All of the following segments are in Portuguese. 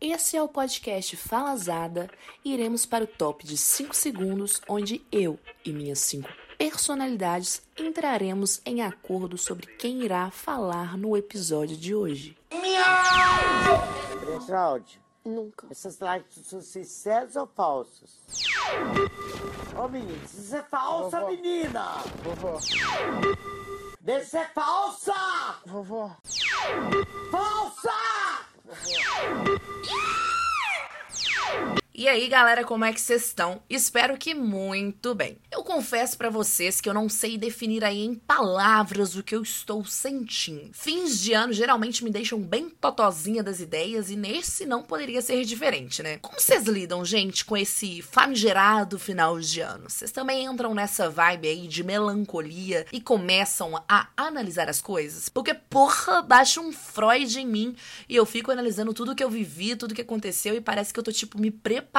Esse é o podcast Falazada e iremos para o top de 5 segundos, onde eu e minhas 5 personalidades entraremos em acordo sobre quem irá falar no episódio de hoje. Geraldi, Nunca. essas lives são sinceras ou falsas? Ô menino, isso é falsa, Vovó. menina! Vovó, Deixa ser falsa! vovó, Falsa! before. Yeah! Yeah! E aí, galera, como é que vocês estão? Espero que muito bem. Eu confesso pra vocês que eu não sei definir aí em palavras o que eu estou sentindo. Fins de ano geralmente me deixam bem totozinha das ideias e nesse não poderia ser diferente, né? Como vocês lidam, gente, com esse famigerado final de ano? Vocês também entram nessa vibe aí de melancolia e começam a analisar as coisas? Porque, porra, baixa um Freud em mim e eu fico analisando tudo que eu vivi, tudo que aconteceu e parece que eu tô, tipo, me preparando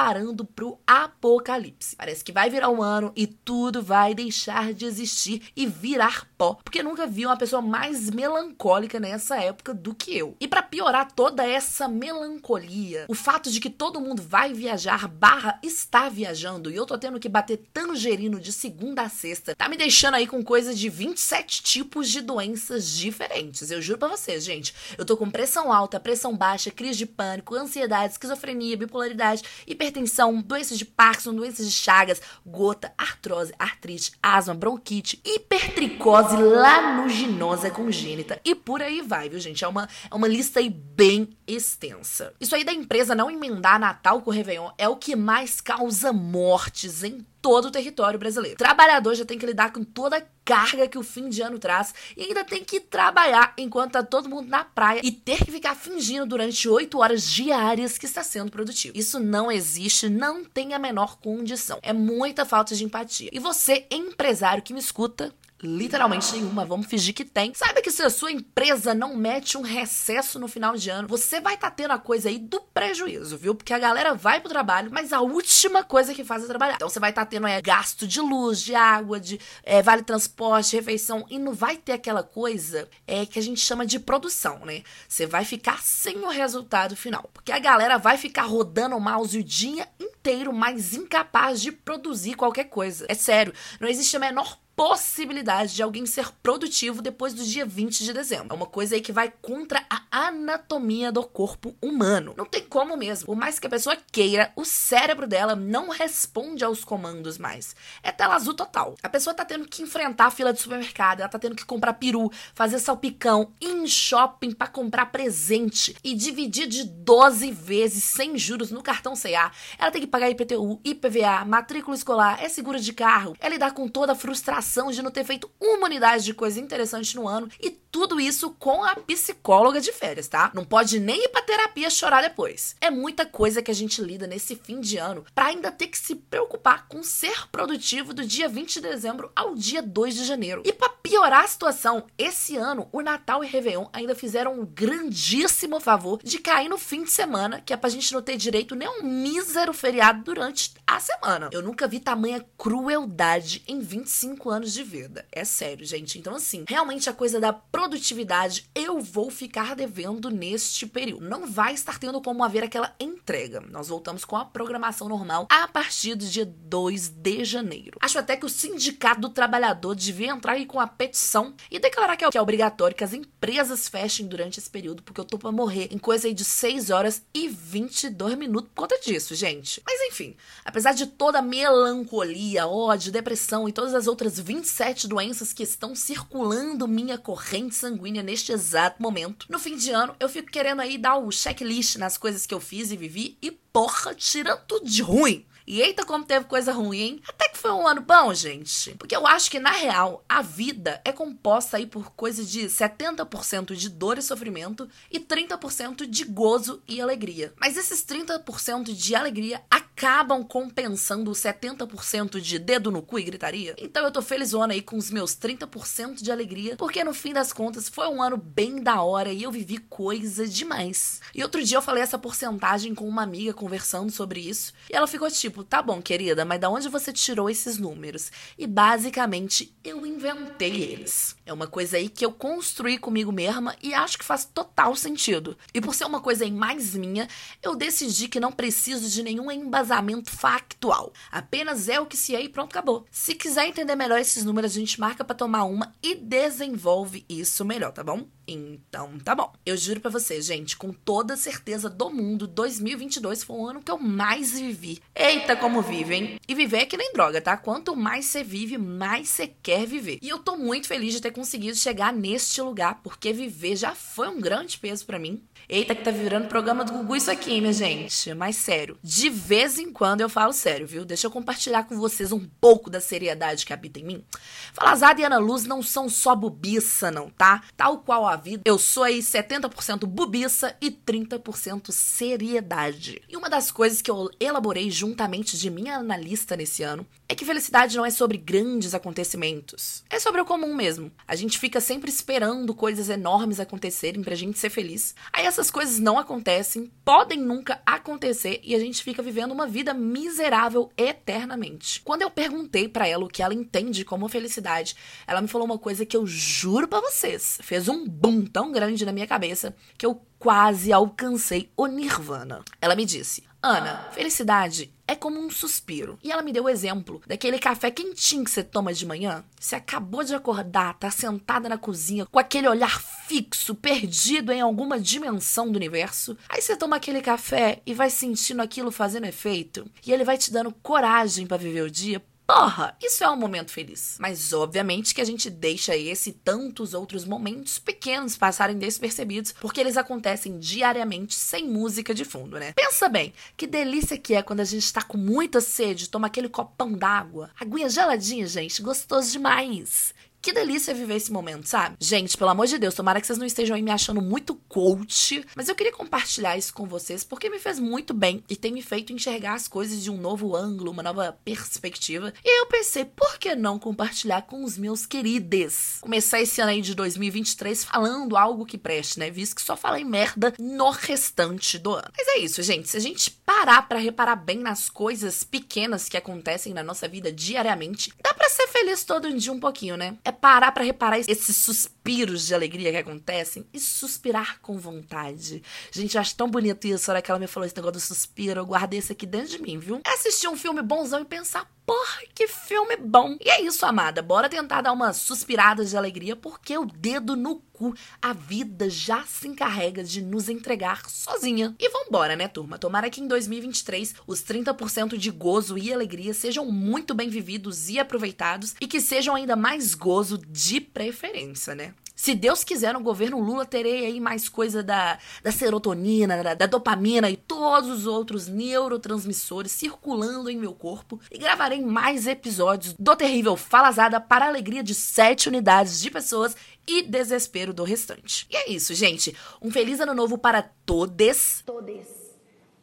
pro apocalipse. Parece que vai virar um ano e tudo vai deixar de existir e virar pó. Porque nunca vi uma pessoa mais melancólica nessa época do que eu. E pra piorar toda essa melancolia, o fato de que todo mundo vai viajar barra está viajando e eu tô tendo que bater tangerino de segunda a sexta, tá me deixando aí com coisa de 27 tipos de doenças diferentes. Eu juro pra vocês, gente. Eu tô com pressão alta, pressão baixa, crise de pânico, ansiedade, esquizofrenia, bipolaridade, hipertensão, doenças de Parkinson, doenças de Chagas, gota, artrose, artrite, asma, bronquite, hipertricose lanuginosa congênita e por aí vai, viu, gente? É uma, é uma lista aí bem extensa. Isso aí da empresa não emendar Natal com o Réveillon é o que mais causa mortes em todo o território brasileiro. O trabalhador já tem que lidar com toda a carga que o fim de ano traz e ainda tem que trabalhar enquanto tá todo mundo na praia e ter que ficar fingindo durante oito horas diárias que está sendo produtivo. Isso não existe, não tem a menor condição. É muita falta de empatia. E você, empresário que me escuta, Literalmente nenhuma, vamos fingir que tem. Saiba que se a sua empresa não mete um recesso no final de ano, você vai estar tendo a coisa aí do prejuízo, viu? Porque a galera vai pro trabalho, mas a última coisa que faz é trabalhar. Então você vai estar tendo é, gasto de luz, de água, de é, vale transporte, refeição, e não vai ter aquela coisa é, que a gente chama de produção, né? Você vai ficar sem o resultado final. Porque a galera vai ficar rodando o mouse o dia inteiro, mas incapaz de produzir qualquer coisa. É sério, não existe a menor possibilidade de alguém ser produtivo depois do dia 20 de dezembro. É uma coisa aí que vai contra a anatomia do corpo humano. Não tem como mesmo. Por mais que a pessoa queira, o cérebro dela não responde aos comandos mais. É tela azul total. A pessoa tá tendo que enfrentar a fila de supermercado, ela tá tendo que comprar peru, fazer salpicão, ir em shopping para comprar presente e dividir de 12 vezes sem juros no cartão CA. Ela tem que pagar IPTU, IPVA, matrícula escolar, é seguro de carro, é lidar com toda a frustração de não ter feito uma unidade de coisa interessante no ano e tudo isso com a psicóloga de férias, tá? Não pode nem ir pra terapia chorar depois. É muita coisa que a gente lida nesse fim de ano pra ainda ter que se preocupar com ser produtivo do dia 20 de dezembro ao dia 2 de janeiro. E pra piorar a situação, esse ano o Natal e Réveillon ainda fizeram um grandíssimo favor de cair no fim de semana, que é pra gente não ter direito nem um mísero feriado durante a semana. Eu nunca vi tamanha crueldade em 25 anos de vida. É sério, gente. Então, assim, realmente a coisa da produtividade eu vou ficar devendo neste período. Não vai estar tendo como haver aquela entrega. Nós voltamos com a programação normal a partir do dia 2 de janeiro. Acho até que o Sindicato do Trabalhador devia entrar aí com a petição e declarar que é obrigatório que as empresas fechem durante esse período, porque eu tô pra morrer em coisa aí de 6 horas e 22 minutos por conta disso, gente. Mas enfim, apesar de toda a melancolia, ódio, depressão e todas as outras 27 doenças que estão circulando minha corrente sanguínea neste exato momento. No fim de ano, eu fico querendo aí dar o checklist nas coisas que eu fiz e vivi e porra, tirando tudo de ruim. E eita, como teve coisa ruim, hein? Até que foi um ano bom, gente. Porque eu acho que, na real, a vida é composta aí por coisa de 70% de dor e sofrimento e 30% de gozo e alegria. Mas esses 30% de alegria acabam compensando os 70% de dedo no cu e gritaria. Então eu tô felizona aí com os meus 30% de alegria, porque no fim das contas foi um ano bem da hora e eu vivi coisa demais. E outro dia eu falei essa porcentagem com uma amiga conversando sobre isso, e ela ficou tipo, tipo, tá bom, querida, mas da onde você tirou esses números? E basicamente eu inventei eles. É uma coisa aí que eu construí comigo mesma e acho que faz total sentido. E por ser uma coisa aí mais minha, eu decidi que não preciso de nenhum embasamento factual. Apenas é o que se é e pronto, acabou. Se quiser entender melhor esses números, a gente marca para tomar uma e desenvolve isso melhor, tá bom? Então, tá bom. Eu juro para vocês, gente, com toda certeza do mundo, 2022 foi o ano que eu mais vivi. Eita, como vive, hein? E viver é que nem droga, tá? Quanto mais você vive, mais você quer viver. E eu tô muito feliz de ter conseguido chegar neste lugar, porque viver já foi um grande peso para mim. Eita, que tá virando programa do Gugu isso aqui, minha gente. Mas sério, de vez em quando eu falo sério, viu? Deixa eu compartilhar com vocês um pouco da seriedade que habita em mim. Falazada e Ana Luz não são só bobiça, não, tá? Tal qual a vida, eu sou aí 70% bobiça e 30% seriedade. E uma das coisas que eu elaborei juntamente de minha analista nesse ano é que felicidade não é sobre grandes acontecimentos. É sobre o comum mesmo. A gente fica sempre esperando coisas enormes acontecerem pra gente ser feliz. Aí essas coisas não acontecem, podem nunca acontecer e a gente fica vivendo uma vida miserável eternamente. Quando eu perguntei para ela o que ela entende como felicidade, ela me falou uma coisa que eu juro para vocês, fez um boom tão grande na minha cabeça que eu quase alcancei o nirvana. Ela me disse: Ana, felicidade é como um suspiro. E ela me deu o exemplo daquele café quentinho que você toma de manhã. Você acabou de acordar, tá sentada na cozinha com aquele olhar fixo, perdido em alguma dimensão do universo. Aí você toma aquele café e vai sentindo aquilo fazendo efeito. E ele vai te dando coragem para viver o dia Porra, isso é um momento feliz. Mas obviamente que a gente deixa esse e tantos outros momentos pequenos passarem despercebidos, porque eles acontecem diariamente sem música de fundo, né? Pensa bem, que delícia que é quando a gente tá com muita sede, toma aquele copão d'água. Aguinha geladinha, gente, gostoso demais. Que delícia viver esse momento, sabe? Gente, pelo amor de Deus, tomara que vocês não estejam aí me achando muito coach, mas eu queria compartilhar isso com vocês porque me fez muito bem e tem me feito enxergar as coisas de um novo ângulo, uma nova perspectiva. E eu pensei, por que não compartilhar com os meus queridos? Começar esse ano aí de 2023 falando algo que preste, né? Visto que só falei merda no restante do ano. Mas é isso, gente. Se a gente parar para reparar bem nas coisas pequenas que acontecem na nossa vida diariamente, dá para ser feliz todo dia um pouquinho, né? É parar para reparar esses suspiros de alegria que acontecem e suspirar com vontade. Gente, eu acho tão bonito isso. A hora que ela me falou esse negócio do suspiro, eu guardei isso aqui dentro de mim, viu? É assistir um filme bonzão e pensar, porra, que filme bom. E é isso, amada. Bora tentar dar umas suspiradas de alegria, porque o dedo no cu, a vida já se encarrega de nos entregar sozinha. E vambora, né, turma? Tomara que em 2023 os 30% de gozo e alegria sejam muito bem vividos e aproveitados e que sejam ainda mais gozo de preferência, né? Se Deus quiser, no governo Lula, terei aí mais coisa da, da serotonina, da, da, dopamina e todos os outros neurotransmissores circulando em meu corpo e gravarei mais episódios do terrível Falazada para a alegria de sete unidades de pessoas e desespero do restante. E é isso, gente. Um feliz ano novo para todes. Todes.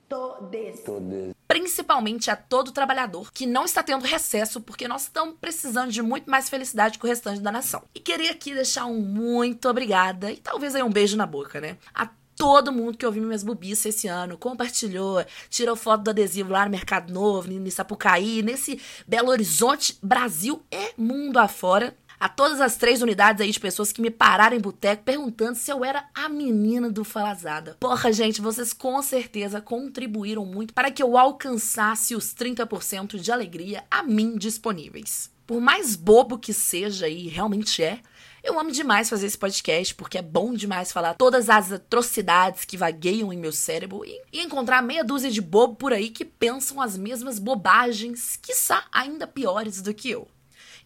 Todes. Todes. Principalmente a todo trabalhador que não está tendo recesso, porque nós estamos precisando de muito mais felicidade que o restante da nação. E queria aqui deixar um muito obrigada e talvez aí um beijo na boca, né? A todo mundo que ouviu minhas bobices esse ano, compartilhou, tirou foto do adesivo lá no Mercado Novo, em Sapucaí, nesse Belo Horizonte, Brasil e mundo afora a todas as três unidades aí de pessoas que me pararam em boteco perguntando se eu era a menina do Falazada. Porra, gente, vocês com certeza contribuíram muito para que eu alcançasse os 30% de alegria a mim disponíveis. Por mais bobo que seja e realmente é, eu amo demais fazer esse podcast porque é bom demais falar todas as atrocidades que vagueiam em meu cérebro e, e encontrar meia dúzia de bobo por aí que pensam as mesmas bobagens, quiçá ainda piores do que eu.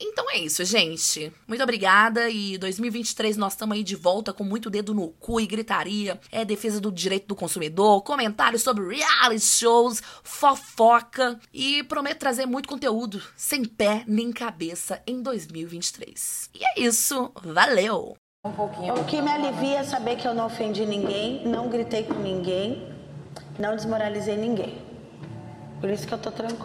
Então é isso, gente. Muito obrigada e 2023 nós estamos aí de volta com muito dedo no cu e gritaria. É defesa do direito do consumidor, comentários sobre reality shows, fofoca e prometo trazer muito conteúdo sem pé nem cabeça em 2023. E é isso, valeu. Um pouquinho. O que me alivia é saber que eu não ofendi ninguém, não gritei com ninguém, não desmoralizei ninguém. Por isso que eu tô tranquila.